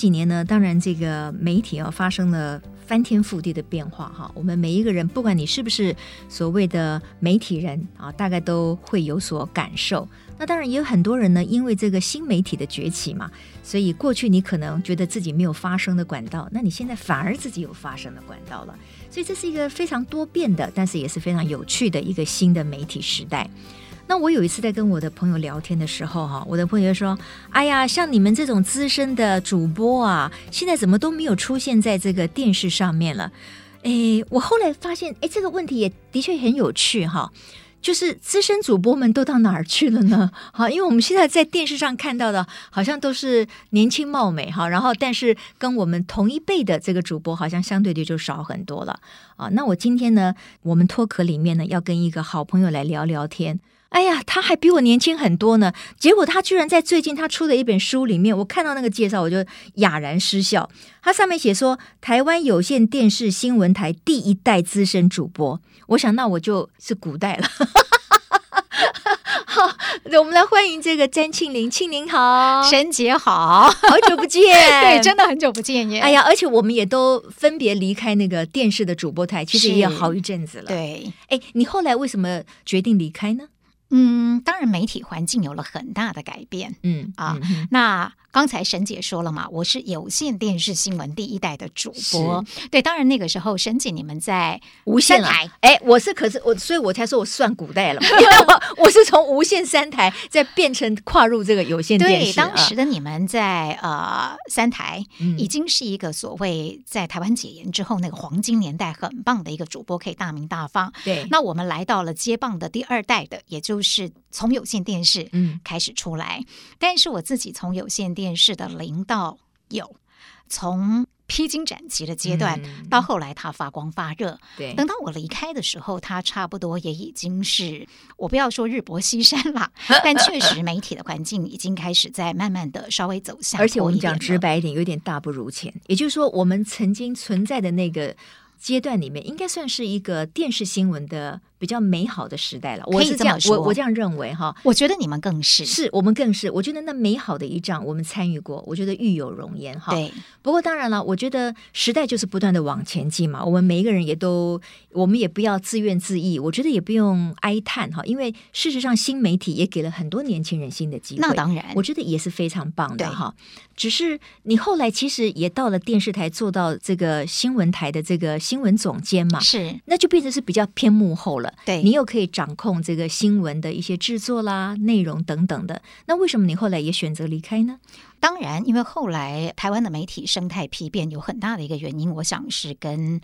几年呢，当然这个媒体啊发生了翻天覆地的变化哈。我们每一个人，不管你是不是所谓的媒体人啊，大概都会有所感受。那当然也有很多人呢，因为这个新媒体的崛起嘛，所以过去你可能觉得自己没有发声的管道，那你现在反而自己有发声的管道了。所以这是一个非常多变的，但是也是非常有趣的一个新的媒体时代。那我有一次在跟我的朋友聊天的时候，哈，我的朋友说：“哎呀，像你们这种资深的主播啊，现在怎么都没有出现在这个电视上面了？”哎，我后来发现，哎，这个问题也的确很有趣，哈，就是资深主播们都到哪儿去了呢？好，因为我们现在在电视上看到的，好像都是年轻貌美，哈，然后但是跟我们同一辈的这个主播，好像相对的就少很多了啊。那我今天呢，我们脱壳里面呢，要跟一个好朋友来聊聊天。哎呀，他还比我年轻很多呢。结果他居然在最近他出的一本书里面，我看到那个介绍，我就哑然失笑。他上面写说，台湾有线电视新闻台第一代资深主播。我想，那我就是古代了。好，我们来欢迎这个詹庆林，庆林好，沈姐好，好久不见，对，真的很久不见耶。哎呀，而且我们也都分别离开那个电视的主播台，其实也有好一阵子了。对，哎，你后来为什么决定离开呢？嗯，当然，媒体环境有了很大的改变。嗯啊，嗯，那。刚才沈姐说了嘛，我是有线电视新闻第一代的主播。对，当然那个时候沈姐你们在无线台，哎，我是可是我，所以我才说我算古代了嘛，因为我我是从无线三台再变成跨入这个有线电视。对，当时的你们在呃三台，已经是一个所谓在台湾解严之后那个黄金年代，很棒的一个主播，可以大名大放。对，那我们来到了接棒的第二代的，也就是从有线电视嗯开始出来，但是我自己从有线电视电视的零到有，从披荆斩棘的阶段，嗯、到后来它发光发热。对，等到我离开的时候，它差不多也已经是我不要说日薄西山了，但确实媒体的环境已经开始在慢慢的稍微走向。而且我们讲直白一点，有点大不如前。也就是说，我们曾经存在的那个阶段里面，应该算是一个电视新闻的。比较美好的时代了，我是这样，我我这样认为哈。我觉得你们更是，是我们更是。我觉得那美好的一仗，我们参与过，我觉得育有容颜哈。对。不过当然了，我觉得时代就是不断的往前进嘛。我们每一个人也都，我们也不要自怨自艾，我觉得也不用哀叹哈。因为事实上，新媒体也给了很多年轻人新的机会。那当然，我觉得也是非常棒的哈。只是你后来其实也到了电视台，做到这个新闻台的这个新闻总监嘛。是。那就变成是比较偏幕后了。对，你又可以掌控这个新闻的一些制作啦、内容等等的。那为什么你后来也选择离开呢？当然，因为后来台湾的媒体生态丕变，有很大的一个原因，我想是跟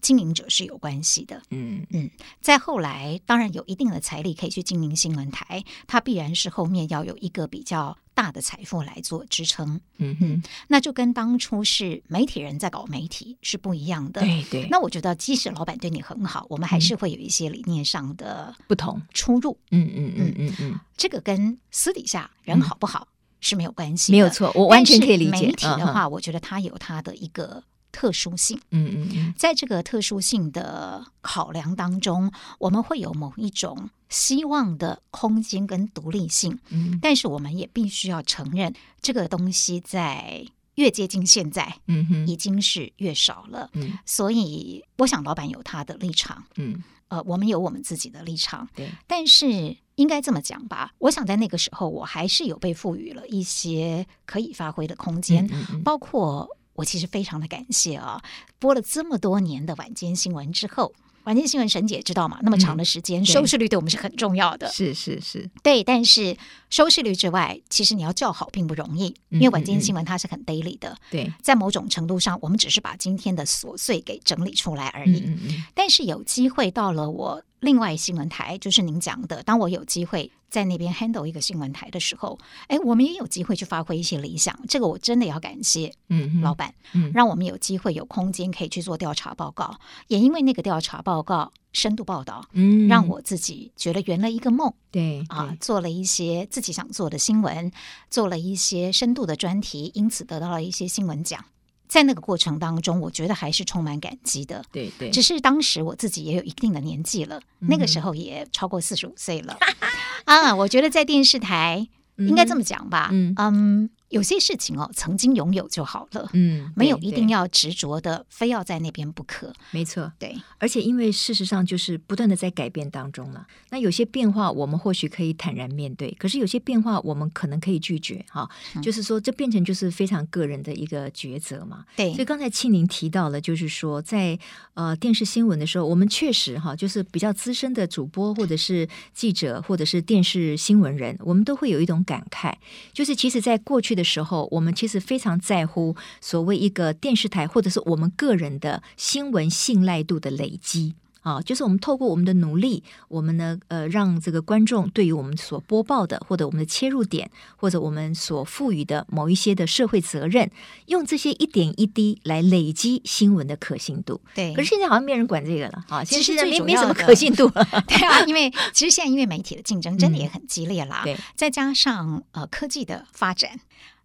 经营者是有关系的。嗯嗯，再后来，当然有一定的财力可以去经营新闻台，它必然是后面要有一个比较大的财富来做支撑，嗯哼，那就跟当初是媒体人在搞媒体是不一样的。对对，那我觉得即使老板对你很好，我们还是会有一些理念上的不同出入。嗯嗯嗯嗯嗯，这个跟私底下人好不好是没有关系，没有错，我完全可以理解。媒体的话，我觉得它有它的一个。特殊性，嗯嗯嗯，在这个特殊性的考量当中，我们会有某一种希望的空间跟独立性，嗯，但是我们也必须要承认，这个东西在越接近现在，嗯哼，已经是越少了，嗯，所以我想老板有他的立场，嗯，呃，我们有我们自己的立场，对，但是应该这么讲吧，我想在那个时候，我还是有被赋予了一些可以发挥的空间，嗯嗯嗯，包括。我其实非常的感谢啊！播了这么多年的晚间新闻之后，晚间新闻沈姐知道吗？那么长的时间，嗯、收视率对我们是很重要的。是是是，对。但是收视率之外，其实你要叫好并不容易，因为晚间新闻它是很 daily 的。对、嗯，在某种程度上，我们只是把今天的琐碎给整理出来而已。但是有机会到了我另外新闻台，就是您讲的，当我有机会。在那边 handle 一个新闻台的时候，哎，我们也有机会去发挥一些理想。这个我真的要感谢，嗯，老板，嗯，让我们有机会有空间可以去做调查报告。也因为那个调查报告深度报道，嗯，让我自己觉得圆了一个梦。对啊，做了一些自己想做的新闻，做了一些深度的专题，因此得到了一些新闻奖。在那个过程当中，我觉得还是充满感激的。对对，只是当时我自己也有一定的年纪了，嗯、那个时候也超过四十五岁了。啊，我觉得在电视台应该这么讲吧。嗯，嗯有些事情哦，曾经拥有就好了，嗯，没有一定要执着的，非要在那边不可。没错，对，而且因为事实上就是不断的在改变当中了。那有些变化我们或许可以坦然面对，可是有些变化我们可能可以拒绝哈。嗯、就是说，这变成就是非常个人的一个抉择嘛。对，所以刚才庆玲提到了，就是说在呃电视新闻的时候，我们确实哈，就是比较资深的主播或者是记者或者是电视新闻人，我们都会有一种感慨，就是其实在过去的时候，我们其实非常在乎所谓一个电视台或者是我们个人的新闻信赖度的累积。啊，就是我们透过我们的努力，我们呢呃让这个观众对于我们所播报的或者我们的切入点或者我们所赋予的某一些的社会责任，用这些一点一滴来累积新闻的可信度。对，可是现在好像没人管这个了啊，其实没没什么可信度了。对啊，因为其实现在因为媒体的竞争真的也很激烈啦，嗯、对，再加上呃科技的发展。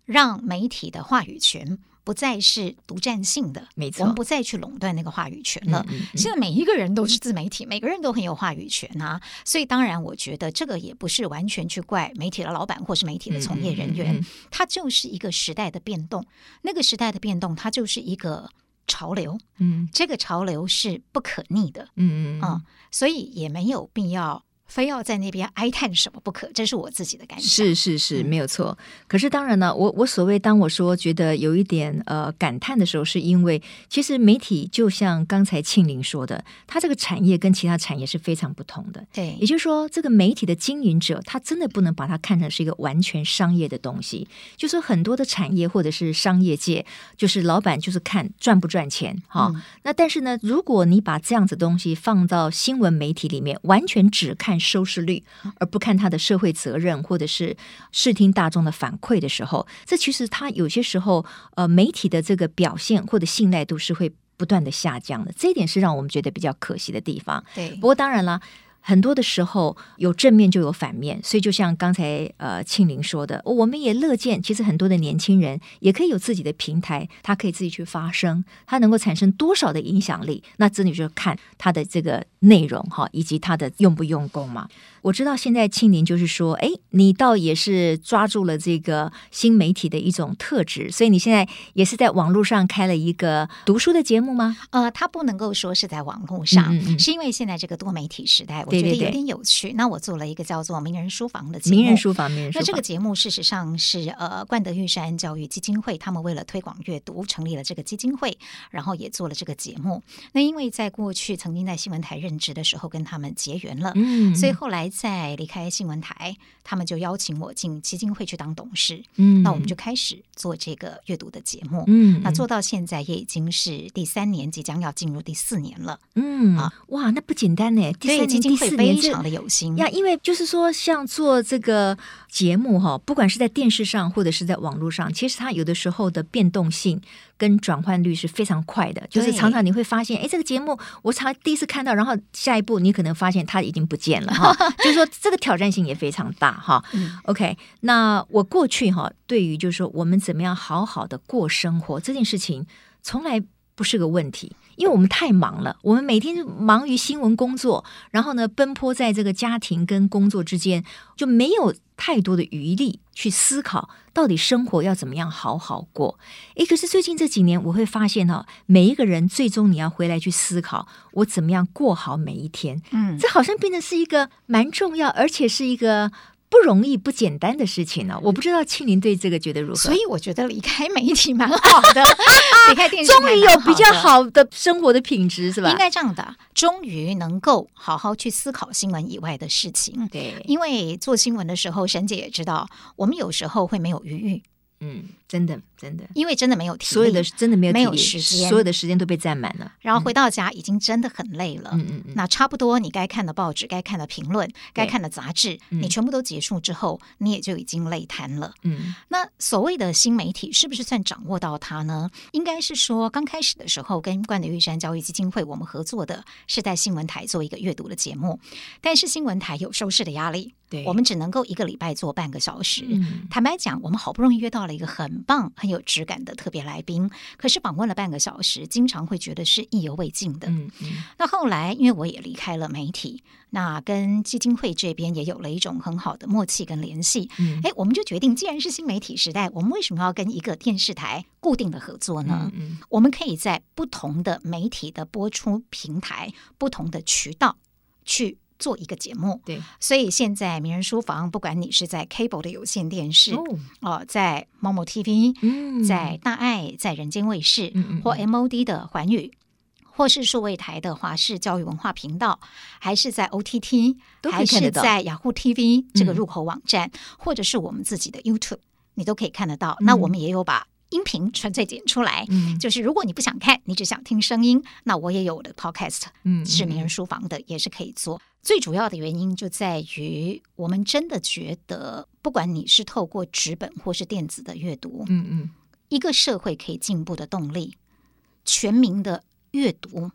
让媒体的话语权不再是独占性的，没错，我们不再去垄断那个话语权了。嗯嗯嗯、现在每一个人都是自媒体，每个人都很有话语权啊。所以当然，我觉得这个也不是完全去怪媒体的老板或是媒体的从业人员，它就是一个时代的变动。那个时代的变动，它就是一个潮流。嗯，这个潮流是不可逆的。嗯嗯嗯，所以也没有必要。非要在那边哀叹什么不可？这是我自己的感觉。是是是，没有错。可是当然呢，我我所谓当我说觉得有一点呃感叹的时候，是因为其实媒体就像刚才庆玲说的，它这个产业跟其他产业是非常不同的。对，也就是说，这个媒体的经营者，他真的不能把它看成是一个完全商业的东西。就是说很多的产业或者是商业界，就是老板就是看赚不赚钱哈。嗯、那但是呢，如果你把这样子东西放到新闻媒体里面，完全只看。收视率，而不看他的社会责任，或者是视听大众的反馈的时候，这其实他有些时候，呃，媒体的这个表现或者信赖度是会不断的下降的。这一点是让我们觉得比较可惜的地方。对，不过当然了。很多的时候有正面就有反面，所以就像刚才呃庆玲说的，我们也乐见，其实很多的年轻人也可以有自己的平台，他可以自己去发声，他能够产生多少的影响力，那子女就看他的这个内容哈，以及他的用不用功嘛。我知道现在庆林就是说，哎，你倒也是抓住了这个新媒体的一种特质，所以你现在也是在网络上开了一个读书的节目吗？呃，他不能够说是在网络上，嗯嗯嗯，是因为现在这个多媒体时代，我觉得有点有趣。对对对，那我做了一个叫做“名人书房”的节目，名人书房，名人书房。那这个节目事实上是呃冠德玉山教育基金会他们为了推广阅读成立了这个基金会，然后也做了这个节目。那因为在过去曾经在新闻台任职的时候跟他们结缘了，嗯，嗯，所以后来。在离开新闻台，他们就邀请我进基金会去当董事。嗯，那我们就开始做这个阅读的节目。嗯，那做到现在也已经是第三年，即将要进入第四年了。嗯啊，哇，那不简单呢。第三年、基金会非常的有心呀，因为就是说，像做这个节目哈，不管是在电视上或者是在网络上，其实它有的时候的变动性跟转换率是非常快的。就是常常你会发现，哎，这个节目我常第一次看到，然后下一步你可能发现它已经不见了哈。就是说，这个挑战性也非常大哈。嗯、OK，那我过去哈，对于就是说我们怎么样好好的过生活这件事情，从来不是个问题，因为我们太忙了。我们每天忙于新闻工作，然后呢，奔波在这个家庭跟工作之间，就没有太多的余力去思考到底生活要怎么样好好过。诶，可是最近这几年，我会发现哈，每一个人最终你要回来去思考，我怎么样过好每一天。嗯，这好像变得是一个蛮重要，而且是一个。不容易、不简单的事情呢、啊，我不知道庆林对这个觉得如何。所以我觉得离开媒体蛮好的，离开电视 终于有比较好的生活的品质，是吧？应该这样的，终于能够好好去思考新闻以外的事情。对，因为做新闻的时候，沈姐也知道，我们有时候会没有余裕。嗯，真的，真的，因为真的没有体力，所有的真的没有，没有时间，所有的时间都被占满了。然后回到家已经真的很累了。嗯嗯嗯。那差不多，你该看的报纸、该看的评论、该看的杂志，你全部都结束之后，你也就已经累瘫了。嗯。那所谓的新媒体是不是算掌握到它呢？应该是说，刚开始的时候跟冠德玉山教育基金会我们合作的是在新闻台做一个阅读的节目，但是新闻台有收视的压力。对，我们只能够一个礼拜做半个小时。嗯、坦白讲，我们好不容易约到了一个很棒、很有质感的特别来宾，可是访问了半个小时，经常会觉得是意犹未尽的。嗯嗯、那后来，因为我也离开了媒体，那跟基金会这边也有了一种很好的默契跟联系。嗯、哎，我们就决定，既然是新媒体时代，我们为什么要跟一个电视台固定的合作呢？嗯嗯、我们可以在不同的媒体的播出平台、不同的渠道去。做一个节目，对，所以现在名人书房，不管你是在 cable 的有线电视哦、呃，在 Momo TV，嗯，在大爱，在人间卫视，嗯嗯、或 MOD 的寰宇，或是数位台的华视教育文化频道，还是在 OTT，还是在雅虎 TV 这个入口网站，嗯、或者是我们自己的 YouTube，你都可以看得到。嗯、那我们也有把。音频纯粹剪出来，嗯，就是如果你不想看，你只想听声音，那我也有我的 podcast，嗯，是名人书房的，也是可以做。最主要的原因就在于，我们真的觉得，不管你是透过纸本或是电子的阅读，嗯嗯，一个社会可以进步的动力，全民的阅读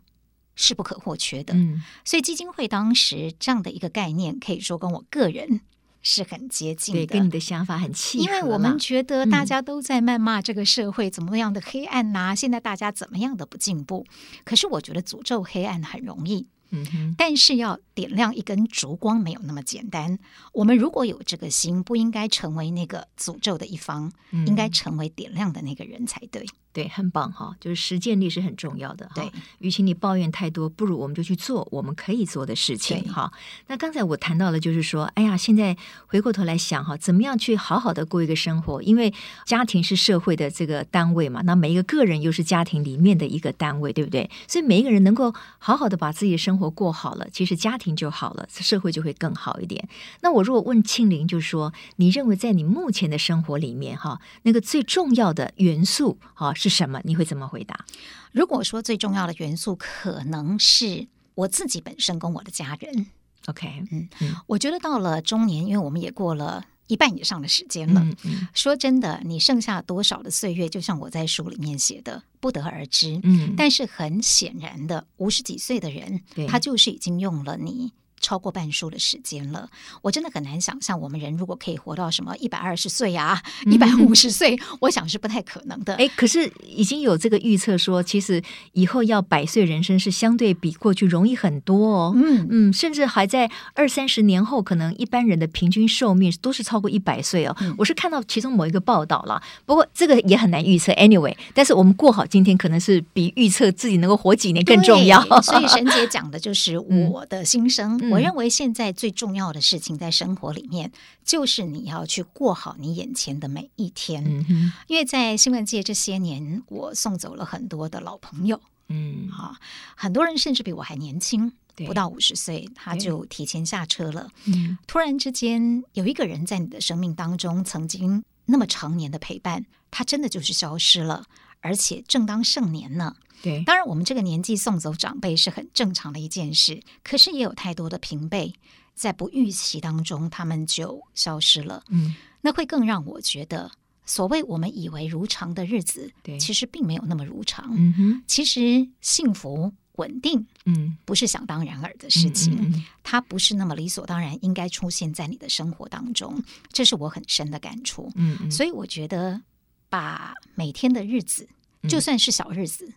是不可或缺的。嗯，所以基金会当时这样的一个概念，可以说跟我个人。是很接近的，对，跟你的想法很契合。因为我们觉得大家都在谩骂这个社会怎么样的黑暗呐、啊，嗯、现在大家怎么样的不进步。可是我觉得诅咒黑暗很容易，嗯哼，但是要点亮一根烛光没有那么简单。我们如果有这个心，不应该成为那个诅咒的一方，嗯、应该成为点亮的那个人才对。对，很棒哈，就是实践力是很重要的哈。对，与其你抱怨太多，不如我们就去做我们可以做的事情哈。那刚才我谈到了就是说，哎呀，现在回过头来想哈，怎么样去好好的过一个生活？因为家庭是社会的这个单位嘛，那每一个个人又是家庭里面的一个单位，对不对？所以每一个人能够好好的把自己的生活过好了，其实家庭就好了，社会就会更好一点。那我如果问庆玲，就是说，你认为在你目前的生活里面哈，那个最重要的元素哈？是什么？你会怎么回答？如果说最重要的元素，可能是我自己本身跟我的家人。OK，嗯，嗯，我觉得到了中年，因为我们也过了一半以上的时间了。嗯嗯，说真的，你剩下多少的岁月，就像我在书里面写的，不得而知。嗯，但是很显然的，五十几岁的人，他就是已经用了你。超过半数的时间了，我真的很难想象，我们人如果可以活到什么一百二十岁啊、一百五十岁，我想是不太可能的。哎，可是已经有这个预测说，其实以后要百岁人生是相对比过去容易很多哦。嗯嗯，甚至还在二三十年后，可能一般人的平均寿命都是超过一百岁哦。嗯、我是看到其中某一个报道了，不过这个也很难预测。Anyway，但是我们过好今天，可能是比预测自己能够活几年更重要。所以沈姐讲的就是 我的心声。嗯、我认为现在。最重要的事情在生活里面，就是你要去过好你眼前的每一天。嗯，因为在新闻界这些年，我送走了很多的老朋友。嗯，好，很多人甚至比我还年轻，不到五十岁他就提前下车了。嗯，突然之间有一个人在你的生命当中曾经那么长年的陪伴，他真的就是消失了，而且正当盛年呢。对，当然我们这个年纪送走长辈是很正常的一件事，可是也有太多的平辈。在不预期当中，他们就消失了。嗯，那会更让我觉得，所谓我们以为如常的日子，对，其实并没有那么如常。嗯哼，其实幸福稳定，嗯，不是想当然耳的事情，嗯嗯嗯，它不是那么理所当然应该出现在你的生活当中。这是我很深的感触。嗯嗯，所以我觉得，把每天的日子，就算是小日子。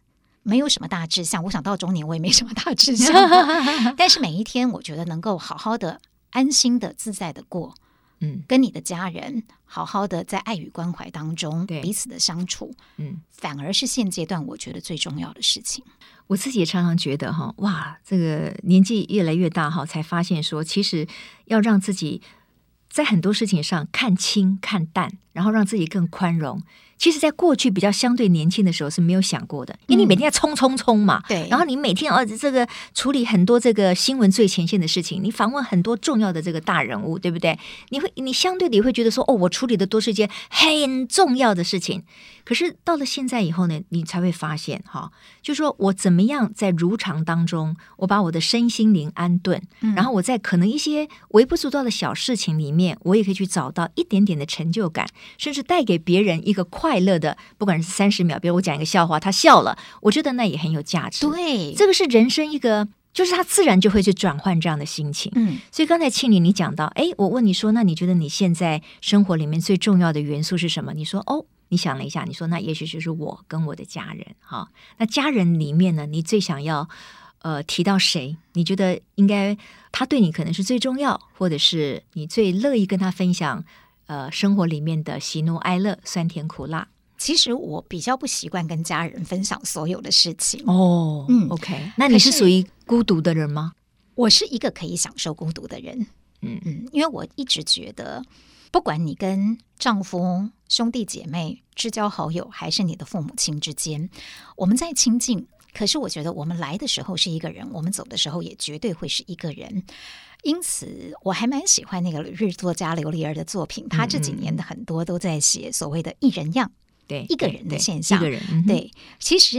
嗯没有什么大志向，我想到中年我也没什么大志向，但是每一天我觉得能够好好的、安心的、自在的过，嗯，跟你的家人好好的在爱与关怀当中彼此的相处，嗯，反而是现阶段我觉得最重要的事情。我自己也常常觉得哈，哇，这个年纪越来越大哈，才发现说，其实要让自己在很多事情上看清看淡，然后让自己更宽容。其实，在过去比较相对年轻的时候是没有想过的，因为你每天要冲冲冲嘛，嗯、对，然后你每天哦，这个处理很多这个新闻最前线的事情，你访问很多重要的这个大人物，对不对？你会，你相对的会觉得说，哦，我处理的都是一件很重要的事情。可是到了现在以后呢，你才会发现哈，就说我怎么样在如常当中，我把我的身心灵安顿，嗯、然后我在可能一些微不足道的小事情里面，我也可以去找到一点点的成就感，甚至带给别人一个快乐的，不管是三十秒，比如我讲一个笑话，他笑了，我觉得那也很有价值。对，这个是人生一个就是他自然就会去转换这样的心情。嗯，所以刚才庆玲你讲到，哎，我问你说，那你觉得你现在生活里面最重要的元素是什么？你说，哦，你想了一下，你说那也许就是我跟我的家人。哈，那家人里面呢，你最想要呃提到谁？你觉得应该他对你可能是最重要，或者是你最乐意跟他分享呃生活里面的喜怒哀乐、酸甜苦辣？其实我比较不习惯跟家人分享所有的事情哦。嗯，OK，那你是属于孤独的人吗？我是一个可以享受孤独的人。嗯嗯，因为我一直觉得，不管你跟丈夫、兄弟姐妹、至交好友，还是你的父母亲之间，我们在亲近，可是我觉得我们来的时候是一个人，我们走的时候也绝对会是一个人。因此，我还蛮喜欢那个日作家刘丽儿的作品，她这几年的很多都在写所谓的“一人样”。对一个人的现象，一个人、嗯、对，其实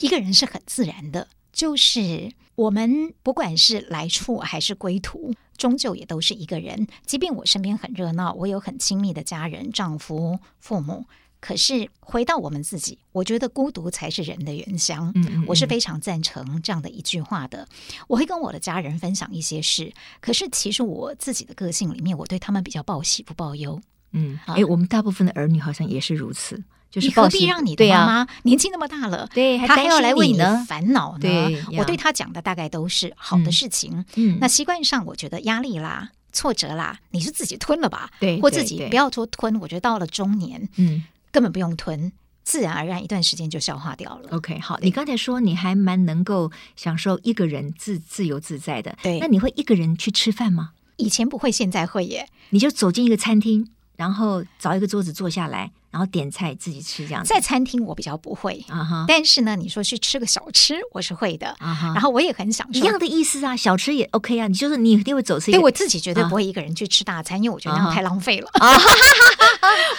一个人是很自然的，就是我们不管是来处还是归途，终究也都是一个人。即便我身边很热闹，我有很亲密的家人、丈夫、父母，可是回到我们自己，我觉得孤独才是人的原乡。嗯，嗯，我是非常赞成这样的一句话的。我会跟我的家人分享一些事，可是其实我自己的个性里面，我对他们比较报喜不报忧。嗯，哎，我们大部分的儿女好像也是如此。就是你何必让你的妈妈年纪那么大了，对，她还要来为你烦恼呢？对，我对她讲的大概都是好的事情。嗯，那习惯上，我觉得压力啦、挫折啦，你是自己吞了吧？对，或自己不要说吞。我觉得到了中年，嗯，根本不用吞，自然而然一段时间就消化掉了。OK，好，你刚才说你还蛮能够享受一个人自自由自在的，对，那你会一个人去吃饭吗？以前不会，现在会耶。你就走进一个餐厅，然后找一个桌子坐下来。然后点菜自己吃这样子，在餐厅我比较不会啊哈，但是呢，你说去吃个小吃，我是会的啊哈。然后我也很享受一样的意思啊，小吃也 OK 啊。你就是你一定会走吃，对我自己绝对不会一个人去吃大餐，因为我觉得那样太浪费了。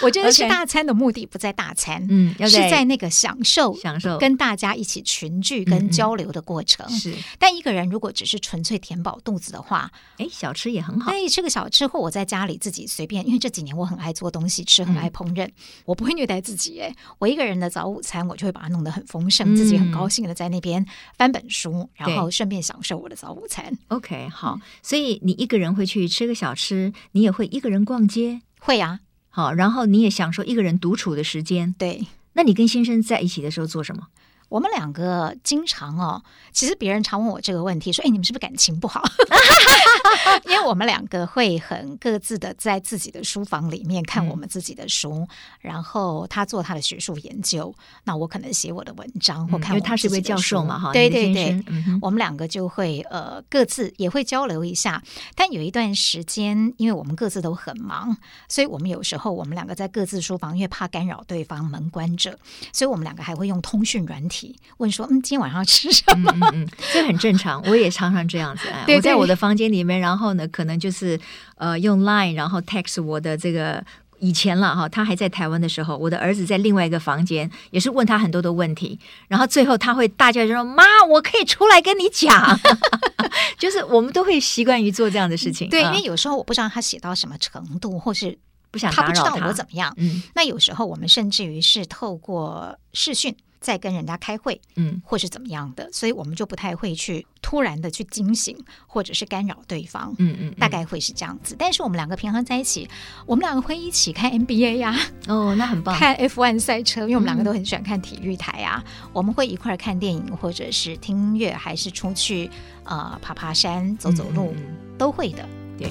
我觉得吃大餐的目的不在大餐，嗯，是在那个享受享受跟大家一起群聚跟交流的过程。是，但一个人如果只是纯粹填饱肚子的话，哎，小吃也很好。哎，吃个小吃或我在家里自己随便，因为这几年我很爱做东西吃，很爱烹饪。我不会虐待自己，哎，我一个人的早午餐，我就会把它弄得很丰盛，自己很高兴的在那边翻本书，然后顺便享受我的早午餐。OK，好，所以你一个人会去吃个小吃，你也会一个人逛街，会啊，好，然后你也享受一个人独处的时间。对，那你跟先生在一起的时候做什么？我们两个经常哦，其实别人常问我这个问题，说：“哎，你们是不是感情不好？” 因为我们两个会很各自的在自己的书房里面看我们自己的书，嗯、然后他做他的学术研究，那我可能写我的文章或看我。因为他是位教授嘛，哈，对对对，嗯、我们两个就会呃各自也会交流一下。但有一段时间，因为我们各自都很忙，所以我们有时候我们两个在各自书房，因为怕干扰对方，门关着，所以我们两个还会用通讯软体。问说，嗯，今天晚上要吃什么？嗯嗯，这很正常，我也常常这样子。哎，我在我的房间里面，然后呢，可能就是呃用 Line，然后 text 我的这个以前了哈，他还在台湾的时候，我的儿子在另外一个房间，也是问他很多的问题，然后最后他会大叫就说：“妈，我可以出来跟你讲。”就是我们都会习惯于做这样的事情。对，因为有时候我不知道他写到什么程度，或是不想他不知道我怎么样。嗯，那有时候我们甚至于是透过视讯。在跟人家开会，嗯，或是怎么样的，所以我们就不太会去突然的去惊醒或者是干扰对方，嗯嗯，大概会是这样子。但是我们两个平衡在一起，我们两个会一起看 NBA 呀，哦，那很棒，看 F1 赛车，因为我们两个都很喜欢看体育台啊。我们会一块儿看电影，或者是听音乐，还是出去呃爬爬山、走走路，都会的，对。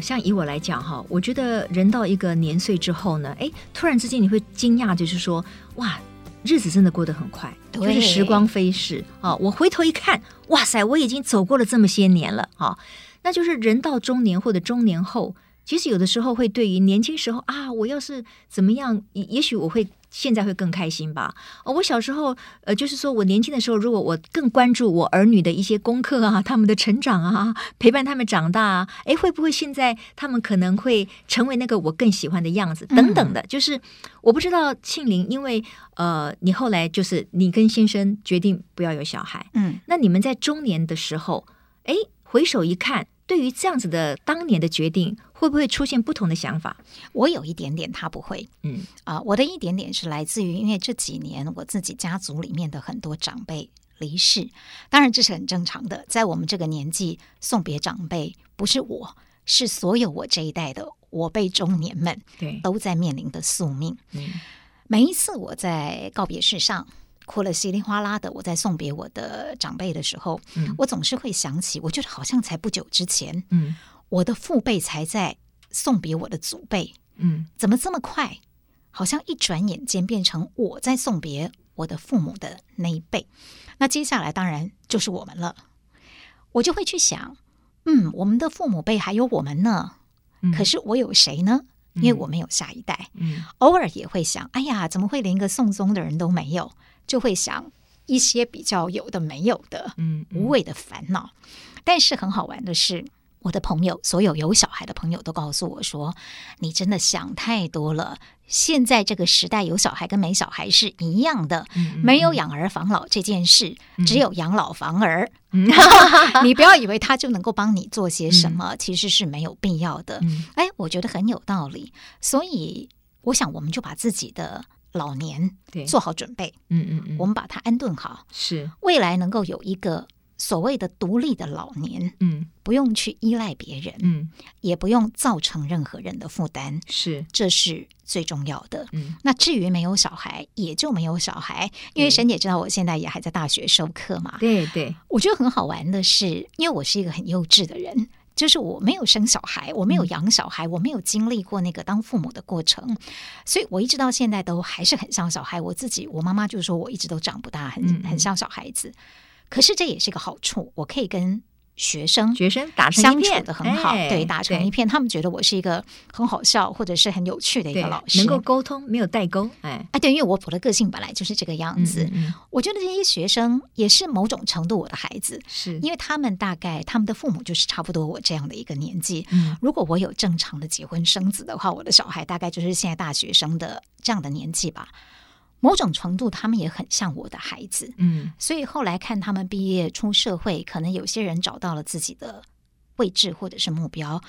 呃，像以我来讲哈，我觉得人到一个年岁之后呢，哎，突然之间你会惊讶，就是说，哇，日子真的过得很快，就是时光飞逝啊！我回头一看，哇塞，我已经走过了这么些年了啊！那就是人到中年或者中年后，其实有的时候会对于年轻时候啊，我要是怎么样，也也许我会。现在会更开心吧？哦，我小时候，呃，就是说我年轻的时候，如果我更关注我儿女的一些功课啊，他们的成长啊，陪伴他们长大啊，诶，会不会现在他们可能会成为那个我更喜欢的样子？等等的，就是我不知道庆玲，因为呃，你后来就是你跟先生决定不要有小孩，嗯，那你们在中年的时候，诶，回首一看。对于这样子的当年的决定，会不会出现不同的想法？我有一点点，他不会。嗯啊、呃，我的一点点是来自于，因为这几年我自己家族里面的很多长辈离世，当然这是很正常的。在我们这个年纪送别长辈，不是我，是所有我这一代的我辈中年们，对，都在面临的宿命。嗯，每一次我在告别式上。哭了稀里哗啦的，我在送别我的长辈的时候，嗯，我总是会想起，我觉得好像才不久之前，嗯，我的父辈才在送别我的祖辈，嗯，怎么这么快？好像一转眼间变成我在送别我的父母的那一辈，那接下来当然就是我们了。我就会去想，嗯，我们的父母辈还有我们呢，嗯，可是我有谁呢？因为我们有下一代，嗯，偶尔也会想，哎呀，怎么会连一个送终的人都没有？就会想一些比较有的没有的，嗯，无谓的烦恼。但是很好玩的是，我的朋友，所有有小孩的朋友都告诉我说：“你真的想太多了。现在这个时代，有小孩跟没小孩是一样的，没有养儿防老这件事，只有养老防儿。你不要以为他就能够帮你做些什么，其实是没有必要的。哎，我觉得很有道理。所以，我想我们就把自己的。”老年做好准备，嗯嗯嗯，我们把它安顿好，是未来能够有一个所谓的独立的老年，嗯，不用去依赖别人，嗯，也不用造成任何人的负担，是，这是最重要的。嗯，那至于没有小孩，也就没有小孩，因为沈姐知道我现在也还在大学授课嘛，对对，我觉得很好玩的是，因为我是一个很幼稚的人。就是我没有生小孩，我没有养小孩，我没有经历过那个当父母的过程，所以我一直到现在都还是很像小孩。我自己，我妈妈就说我一直都长不大，很很像小孩子。可是这也是个好处，我可以跟。学生学生打成一片，相处得很好，哎、对，打成一片。他们觉得我是一个很好笑或者是很有趣的一个老师，能够沟通，没有代沟。哎，哎，对，因为我我的个性本来就是这个样子。嗯嗯、我觉得这些学生也是某种程度我的孩子，是因为他们大概他们的父母就是差不多我这样的一个年纪。嗯、如果我有正常的结婚生子的话，我的小孩大概就是现在大学生的这样的年纪吧。某种程度，他们也很像我的孩子，嗯，所以后来看他们毕业出社会，可能有些人找到了自己的位置或者是目标。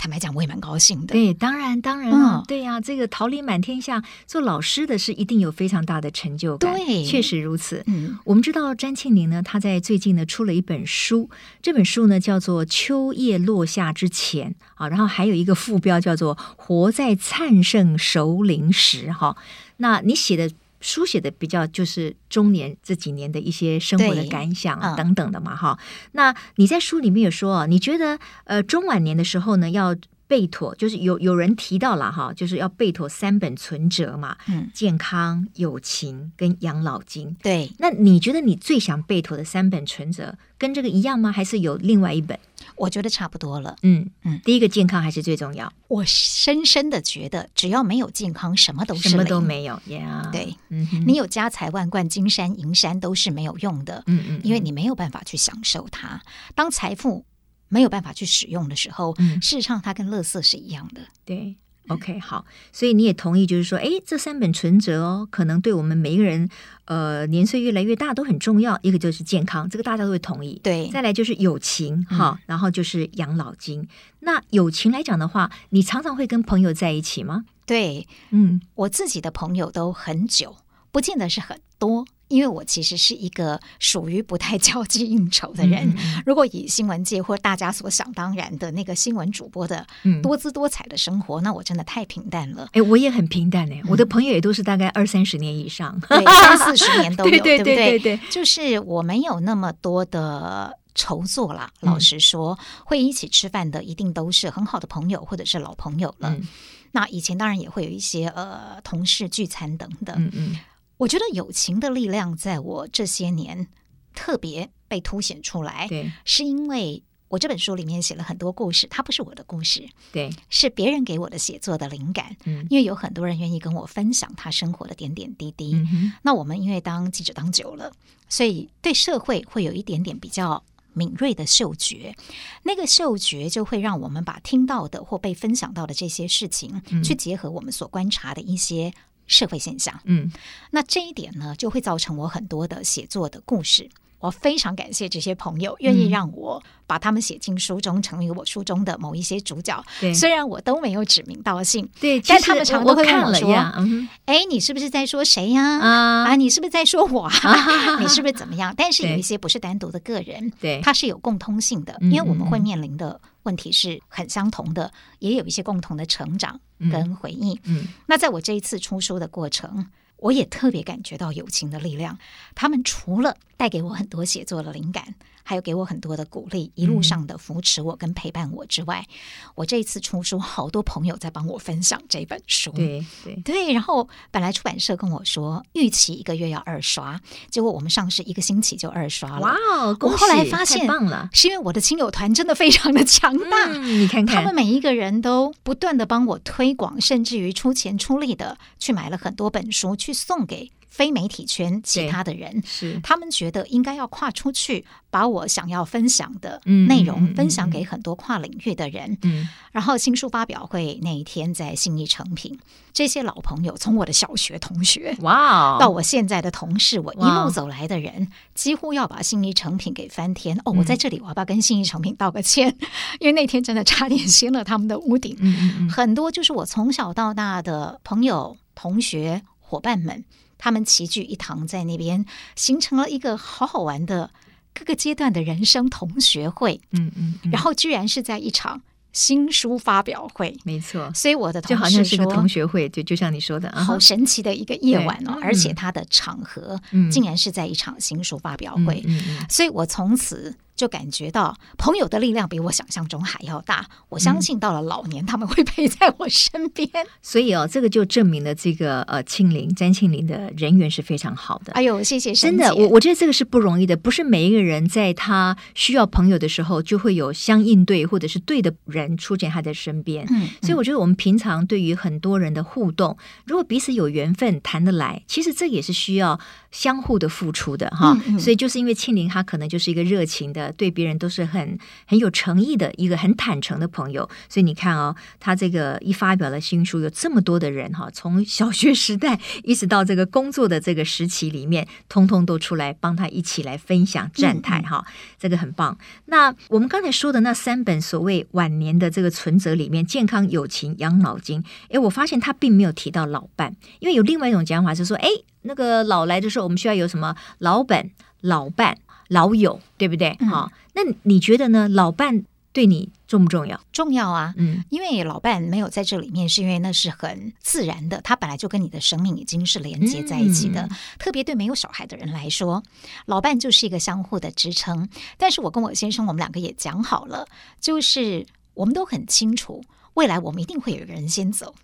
坦白讲，我也蛮高兴的。对，当然，当然啊，嗯、对呀、啊，这个桃李满天下，做老师的是一定有非常大的成就感。对，确实如此。嗯，我们知道詹庆林呢，他在最近呢出了一本书，这本书呢叫做《秋叶落下之前》啊，然后还有一个副标叫做《活在灿盛熟龄时》哈。那你写的。书写的比较就是中年这几年的一些生活的感想等等的嘛，哈、嗯。那你在书里面有说啊，你觉得呃中晚年的时候呢，要备妥，就是有有人提到了哈，就是要备妥三本存折嘛，嗯，健康、友情跟养老金。对，那你觉得你最想备妥的三本存折跟这个一样吗？还是有另外一本？我觉得差不多了。嗯嗯，第一个健康还是最重要。我深深的觉得，只要没有健康，什么都是什么都没有。Yeah, 对，嗯，你有家财万贯、金山银山都是没有用的。嗯，嗯嗯，因为你没有办法去享受它。当财富没有办法去使用的时候，嗯，事实上它跟垃圾是一样的。对。OK，好，所以你也同意，就是说，哎，这三本存折哦，可能对我们每一个人，呃，年岁越来越大都很重要。一个就是健康，这个大家都会同意。对，再来就是友情，哈、嗯，然后就是养老金。那友情来讲的话，你常常会跟朋友在一起吗？对，嗯，我自己的朋友都很久，不见得是很多。因为我其实是一个属于不太交际应酬的人。嗯、如果以新闻界或大家所想当然的那个新闻主播的多姿多彩的生活，嗯、那我真的太平淡了。哎，我也很平淡哎，嗯、我的朋友也都是大概二三十年以上，对，三四十年都有，对对对对？就是我没有那么多的筹作啦。老实说，嗯、会一起吃饭的一定都是很好的朋友或者是老朋友了。嗯、那以前当然也会有一些呃同事聚餐等等。嗯嗯。我觉得友情的力量在我这些年特别被凸显出来，对，是因为我这本书里面写了很多故事，它不是我的故事，对，是别人给我的写作的灵感，嗯，因为有很多人愿意跟我分享他生活的点点滴滴，嗯，那我们因为当记者当久了，所以对社会会有一点点比较敏锐的嗅觉，那个嗅觉就会让我们把听到的或被分享到的这些事情，嗯，去结合我们所观察的一些。社会现象，嗯，那这一点呢，就会造成我很多的写作的故事。我非常感谢这些朋友愿意让我把他们写进书中，成为我书中的某一些主角。对，虽然我都没有指名道姓，对，但他们常都会问我说：“哎、嗯，你是不是在说谁呀？啊，啊，你是不是在说我？啊、你是不是怎么样？”但是有一些不是单独的个人，对，它是有共通性的，因为我们会面临的问题是很相同的，也有一些共同的成长跟回忆。嗯，那在我这一次出书的过程。我也特别感觉到友情的力量。他们除了带给我很多写作的灵感，还有给我很多的鼓励，一路上的扶持我跟陪伴我之外，嗯、我这一次出书，好多朋友在帮我分享这本书。对对对。然后本来出版社跟我说，预期一个月要二刷，结果我们上市一个星期就二刷了。哇哦！我后来发现，太棒了，是因为我的亲友团真的非常的强大。嗯，你看看，他们每一个人都不断的帮我推广，甚至于出钱出力的去买了很多本书去送给。非媒体圈其他的人是，他们觉得应该要跨出去，把我想要分享的内容分享给很多跨领域的人。嗯，然后新书发表会那一天在信义成品，这些老朋友从我的小学同学哇，到我现在的同事，我一路走来的人，几乎要把信义成品给翻天。哦，我在这里我要不要跟信义成品道个歉？因为那天真的差点掀了他们的屋顶。嗯，很多就是我从小到大的朋友、同学、伙伴们。他们齐聚一堂，在那边形成了一个好好玩的各个阶段的人生同学会。嗯嗯，嗯，然后居然是在一场新书发表会，没错。所以我的同事就好像是个同学会，就就像你说的，好神奇的一个夜晚哦！而且它的场合竟然是在一场新书发表会，嗯，所以我从此。就感觉到朋友的力量比我想象中还要大。我相信到了老年，他们会陪在我身边。嗯、所以哦，这个就证明了这个呃庆龄詹庆龄的人缘是非常好的。哎呦，谢谢，真的，我我觉得这个是不容易的，不是每一个人在他需要朋友的时候，就会有相应对或者是对的人出现他在身边。嗯，嗯，所以我觉得我们平常对于很多人的互动，如果彼此有缘分谈得来，其实这也是需要相互的付出的哈。嗯嗯，所以就是因为庆龄他可能就是一个热情的。对别人都是很很有诚意的一个很坦诚的朋友，所以你看哦，他这个一发表了新书，有这么多的人哈，从小学时代一直到这个工作的这个时期里面，通通都出来帮他一起来分享站台哈，这个很棒。那我们刚才说的那三本所谓晚年的这个存折里面，健康、友情、养老金，诶，我发现他并没有提到老伴，因为有另外一种讲法是说，诶，那个老来的时候，我们需要有什么老本、老伴。老友对不对？好、嗯，那你觉得呢？老伴对你重不重要？重要啊，嗯，因为老伴没有在这里面，是因为那是很自然的，他本来就跟你的生命已经是连接在一起的。嗯、特别对没有小孩的人来说，老伴就是一个相互的支撑。但是我跟我先生，我们两个也讲好了，就是我们都很清楚，未来我们一定会有一个人先走。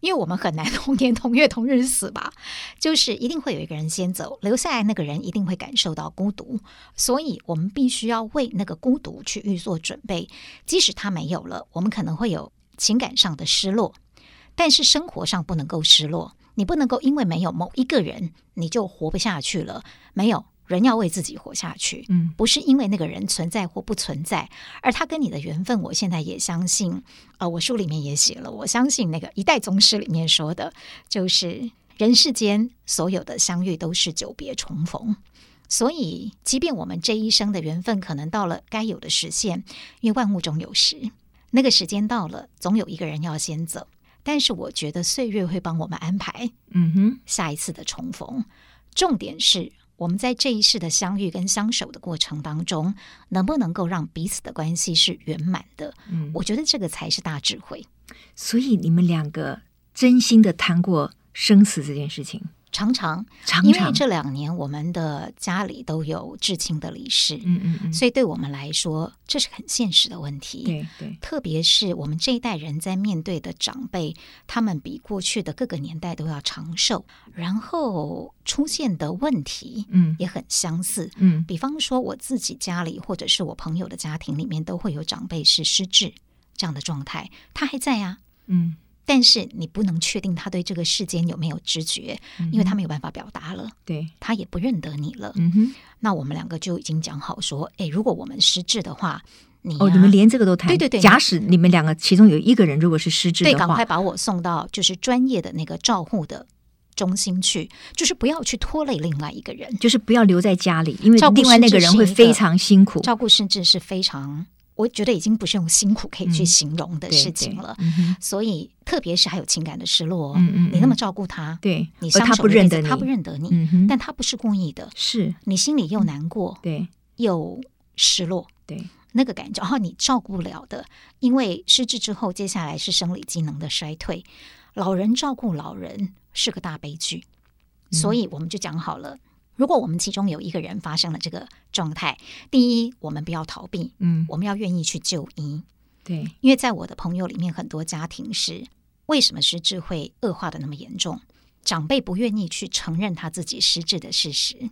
因为我们很难同年同月同日死吧，就是一定会有一个人先走，留下来那个人一定会感受到孤独，所以我们必须要为那个孤独去预做准备。即使他没有了，我们可能会有情感上的失落，但是生活上不能够失落。你不能够因为没有某一个人，你就活不下去了。没有。人要为自己活下去，嗯，不是因为那个人存在或不存在，而他跟你的缘分，我现在也相信。呃，我书里面也写了，我相信那个一代宗师里面说的，就是人世间所有的相遇都是久别重逢。所以，即便我们这一生的缘分可能到了该有的时限，因为万物中有时，那个时间到了，总有一个人要先走。但是，我觉得岁月会帮我们安排，嗯哼，下一次的重逢。重点是。我们在这一世的相遇跟相守的过程当中，能不能够让彼此的关系是圆满的？嗯，我觉得这个才是大智慧。所以你们两个真心的谈过生死这件事情。常常，因为这两年我们的家里都有至亲的离世，嗯嗯嗯，所以对我们来说，这是很现实的问题。对对，特别是我们这一代人在面对的长辈，他们比过去的各个年代都要长寿，然后出现的问题，嗯，也很相似。嗯，比方说我自己家里或者是我朋友的家庭里面，都会有长辈是失智这样的状态，他还在呀，嗯。但是你不能确定他对这个世间有没有知觉，嗯、因为他没有办法表达了。对，他也不认得你了。嗯哼，那我们两个就已经讲好说，哎，如果我们失智的话，你、啊、哦，你们连这个都谈。对对对。假使你们两个其中有一个人如果是失智的话，对，赶快把我送到就是专业的那个照护的中心去，就是不要去拖累另外一个人，就是不要留在家里，因为另外那个人会非常辛苦。照顾失智是非常，我觉得已经不是用辛苦可以去形容的事情了。嗯、所以，特别是还有情感的失落，嗯嗯，你那么照顾他，对，你他不认得你，他不认得你，嗯，但他不是故意的，是。你心里又难过，对，又失落，对。那个感觉，然后你照顾不了的，因为失智之后，接下来是生理机能的衰退。老人照顾老人是个大悲剧，嗯、所以我们就讲好了，如果我们其中有一个人发生了这个状态，第一，我们不要逃避，嗯，我们要愿意去就医，对，因为在我的朋友里面，很多家庭是为什么失智会恶化的那么严重？长辈不愿意去承认他自己失智的事实。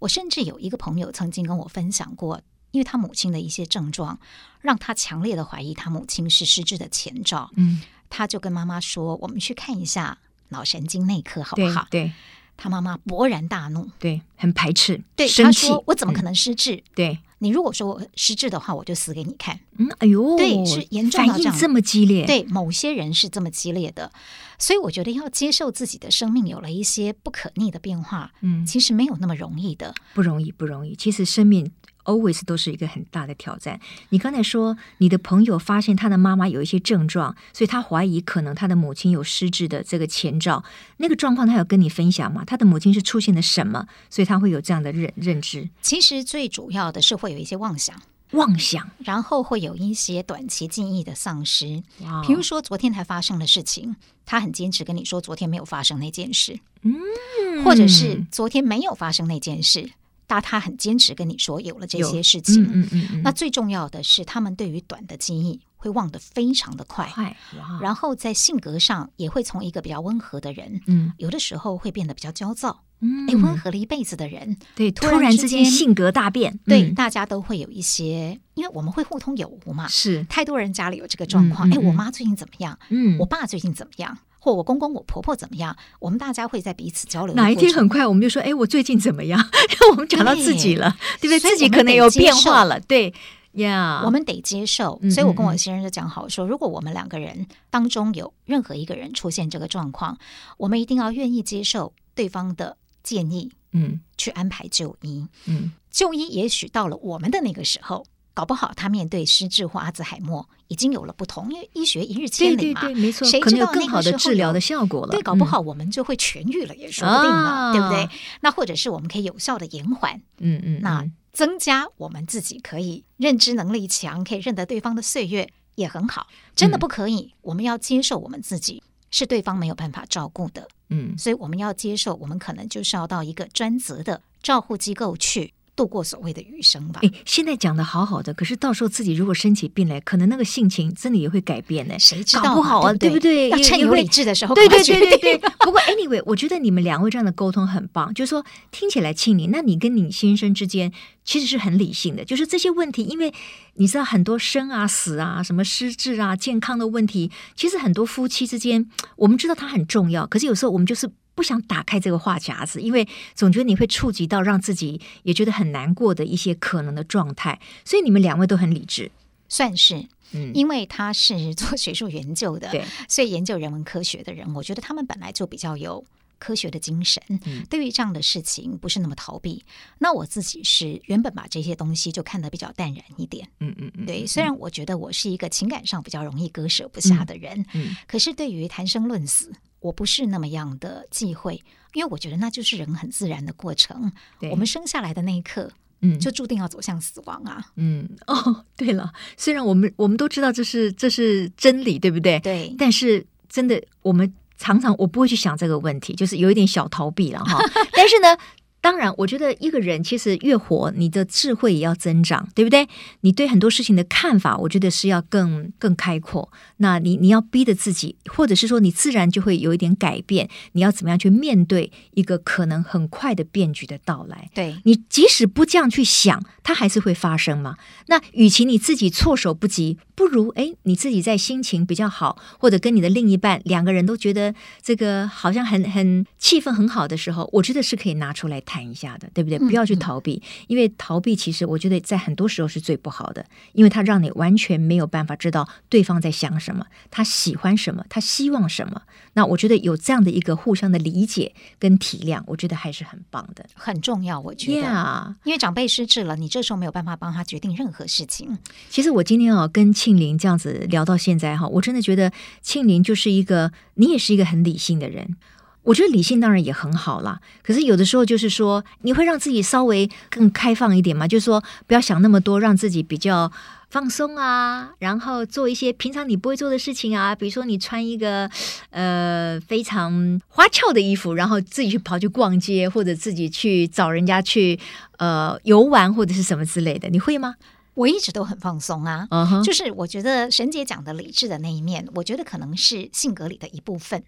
我甚至有一个朋友曾经跟我分享过。因为他母亲的一些症状，让他强烈的怀疑他母亲是失智的前兆。嗯，他就跟妈妈说：“我们去看一下脑神经内科，好不好？”对，对他妈妈勃然大怒，对，很排斥，对，生气，他说：“我怎么可能失智？嗯、对你如果说我失智的话，我就死给你看。”嗯，哎呦，对，是严重到这样，这么激烈。对，某些人是这么激烈的，所以我觉得要接受自己的生命有了一些不可逆的变化，嗯，其实没有那么容易的，不容易，不容易。其实生命。Always 都是一个很大的挑战。你刚才说你的朋友发现他的妈妈有一些症状，所以他怀疑可能他的母亲有失智的这个前兆。那个状况他有跟你分享吗？他的母亲是出现了什么，所以他会有这样的认认知？其实最主要的是会有一些妄想，妄想，然后会有一些短期记忆的丧失。比如说昨天才发生的事情，他很坚持跟你说昨天没有发生那件事，嗯，或者是昨天没有发生那件事。但他很坚持跟你说有了这些事情，嗯嗯嗯嗯，那最重要的是，他们对于短的记忆会忘得非常的快，快！然后在性格上也会从一个比较温和的人，嗯，有的时候会变得比较焦躁，嗯，哎，温和了一辈子的人，对，突然之间性格大变，对，嗯，大家都会有一些，因为我们会互通有无嘛，是。太多人家里有这个状况，哎，嗯，我妈最近怎么样？嗯，我爸最近怎么样？或我公公、我婆婆怎么样？我们大家会在彼此交流。哪一天很快，我们就说：“哎，我最近怎么样？” 我们讲到自己了，对，对不对？自己可能有变化了，对呀。Yeah, 我们得接受。所以我跟我先生就讲好说，如果我们两个人当中有任何一个人出现这个状况，我们一定要愿意接受对方的建议，嗯，去安排就医，嗯，就医。也许到了我们的那个时候。搞不好他面对失智或阿兹海默已经有了不同，因为医学一日千里嘛，对对对，没错，谁知道更好的治疗的效果了？对，搞不好我们就会痊愈了，也说不定呢，嗯、对不对？那或者是我们可以有效的延缓，嗯嗯，那增加我们自己可以认知能力强，可以认得对方的岁月也很好。真的不可以，嗯、我们要接受我们自己是对方没有办法照顾的，嗯，所以我们要接受，我们可能就是要到一个专责的照护机构去。度过所谓的余生吧。哎，现在讲的好好的，可是到时候自己如果生起病来，可能那个性情真的也会改变呢。谁知道？搞不好啊，对，不对？要趁有理智的时候。对对对对对。不过 anyway，我觉得你们两位这样的沟通很棒，就是说听起来庆你，那你跟你先生之间其实是很理性的，就是这些问题，因为你知道很多生啊、死啊、什么失智啊、健康的问题，其实很多夫妻之间，我们知道它很重要，可是有时候我们就是。不想打开这个话匣子，因为总觉得你会触及到让自己也觉得很难过的一些可能的状态，所以你们两位都很理智，算是，嗯，因为他是 做学术研究的，对，所以研究人文科学的人，我觉得他们本来就比较有科学的精神，嗯，对于这样的事情不是那么逃避。那我自己是原本把这些东西就看得比较淡然一点，嗯嗯嗯，对，虽然我觉得我是一个情感上比较容易割舍不下的人，嗯，可是对于谈生论死。我不是那么样的忌讳，因为我觉得那就是人很自然的过程。我们生下来的那一刻，嗯，就注定要走向死亡啊。嗯，哦，对了，虽然我们我们都知道这是这是真理，对不对？对。但是真的，我们常常我不会去想这个问题，就是有一点小逃避了哈。但是呢。当然，我觉得一个人其实越活，你的智慧也要增长，对不对？你对很多事情的看法，我觉得是要更更开阔。那你你要逼着自己，或者是说你自然就会有一点改变。你要怎么样去面对一个可能很快的变局的到来？对，你即使不这样去想，它还是会发生嘛。那与其你自己措手不及，不如哎，你自己在心情比较好，或者跟你的另一半两个人都觉得这个好像很很气氛很好的时候，我觉得是可以拿出来。谈一下的，对不对？不要去逃避，嗯、因为逃避其实我觉得在很多时候是最不好的，因为它让你完全没有办法知道对方在想什么，他喜欢什么，他希望什么。那我觉得有这样的一个互相的理解跟体谅，我觉得还是很棒的，很重要。我觉得.因为长辈失智了，你这时候没有办法帮他决定任何事情。其实我今天啊，跟庆玲这样子聊到现在哈，我真的觉得庆玲就是一个，你也是一个很理性的人。我觉得理性当然也很好啦，可是有的时候就是说，你会让自己稍微更开放一点嘛，就是说不要想那么多，让自己比较放松啊，然后做一些平常你不会做的事情啊，比如说你穿一个呃非常花俏的衣服，然后自己去跑去逛街，或者自己去找人家去呃游玩或者是什么之类的，你会吗？我一直都很放松啊，uh huh. 就是我觉得沈姐讲的理智的那一面，我觉得可能是性格里的一部分。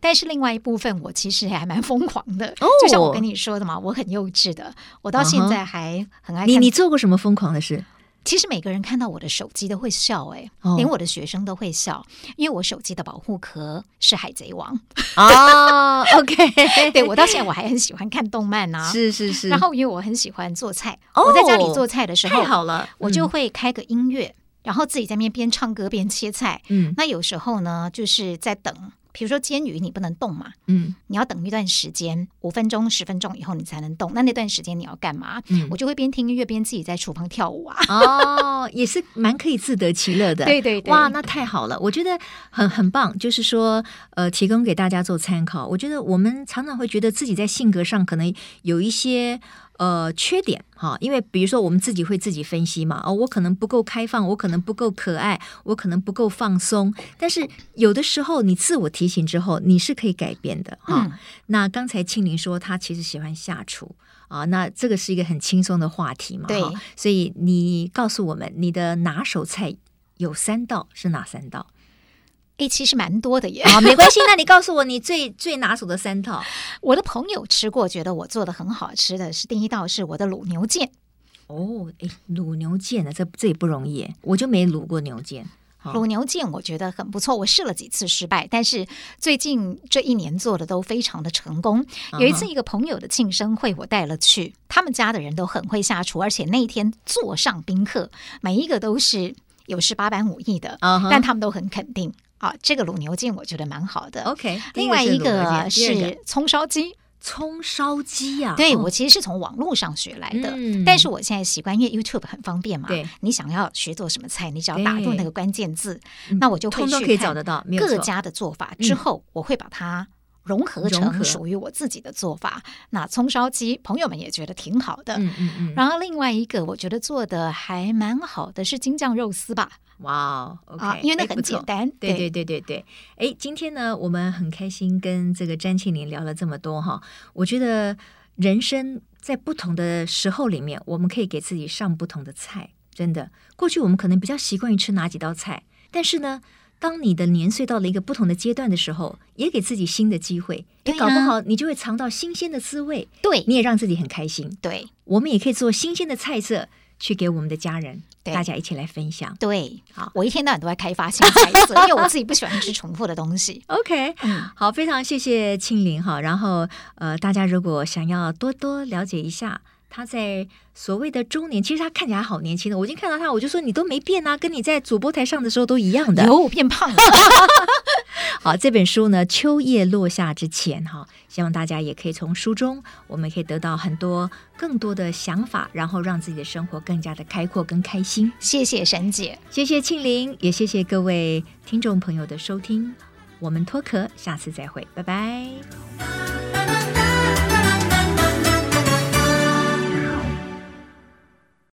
但是另外一部分，我其实还蛮疯狂的。哦，就像我跟你说的嘛，我很幼稚的。我到现在还很爱看。你你做过什么疯狂的事？其实每个人看到我的手机都会笑，哎，连我的学生都会笑，因为我手机的保护壳是海贼王。哦，OK，对，我到现在我还很喜欢看动漫啊，是是是。然后因为我很喜欢做菜，我在家里做菜的时候，太好了，我就会开个音乐，然后自己在那边边唱歌边切菜。嗯，那有时候呢，就是在等。比如说煎鱼，你不能动嘛，嗯，你要等一段时间，五分钟、十分钟以后你才能动。那那段时间你要干嘛？嗯，我就会边听音乐边自己在厨房跳舞啊。哦，也是蛮可以自得其乐的。对对对，哇，那太好了，我觉得很很棒。就是说，呃，提供给大家做参考。我觉得我们常常会觉得自己在性格上可能有一些。呃，缺点哈，因为比如说我们自己会自己分析嘛，哦，我可能不够开放，我可能不够可爱，我可能不够放松。但是有的时候你自我提醒之后，你是可以改变的哈。嗯、那刚才庆玲说她其实喜欢下厨啊，那这个是一个很轻松的话题嘛，对。所以你告诉我们你的拿手菜有三道，是哪三道？哎，其实蛮多的耶。好，没关系。那你告诉我，你最最拿手的三套。我的朋友吃过，觉得我做的很好吃的是第一道是我的卤牛腱。哦，哎，卤牛腱呢？这这也不容易，我就没卤过牛腱。卤牛腱我觉得很不错，我试了几次失败，但是最近这一年做的都非常的成功。有一次一个朋友的庆生会，我带了去，他们家的人都很会下厨，而且那一天座上宾客每一个都是有十八般武艺的，但他们都很肯定。啊，这个卤牛腱我觉得蛮好的。OK，另外一个是葱烧鸡。葱烧鸡呀，对，我其实是从网络上学来的，但是我现在习惯，因为 YouTube 很方便嘛。对，你想要学做什么菜，你只要打入那个关键字，那我就会去看各家的做法，之后我会把它融合成属于我自己的做法。那葱烧鸡，朋友们也觉得挺好的。嗯嗯嗯。然后另外一个我觉得做的还蛮好的是京酱肉丝吧。哇哦，OK，因为那很简单。对对对对对，哎，今天呢，我们很开心跟这个詹庆林聊了这么多哈。我觉得人生在不同的时候里面，我们可以给自己上不同的菜。真的，过去我们可能比较习惯于吃哪几道菜，但是呢，当你的年岁到了一个不同的阶段的时候，也给自己新的机会。哎，搞不好你就会尝到新鲜的滋味。对，你也让自己很开心。对，我们也可以做新鲜的菜色。去给我们的家人，对大家一起来分享。对，好，我一天到晚都在开发新菜色，因为我自己不喜欢吃重复的东西。OK，嗯，好，非常谢谢庆玲哈。然后呃，大家如果想要多多了解一下他在所谓的中年，其实他看起来好年轻的。我已经看到他，我就说你都没变啊，跟你在主播台上的时候都一样的。有，我变胖了。好，这本书呢，《秋叶落下之前》哈，希望大家也可以从书中，我们可以得到很多更多的想法，然后让自己的生活更加的开阔跟开心。谢谢沈姐，谢谢庆玲，也谢谢各位听众朋友的收听。我们脱壳，下次再会，拜拜。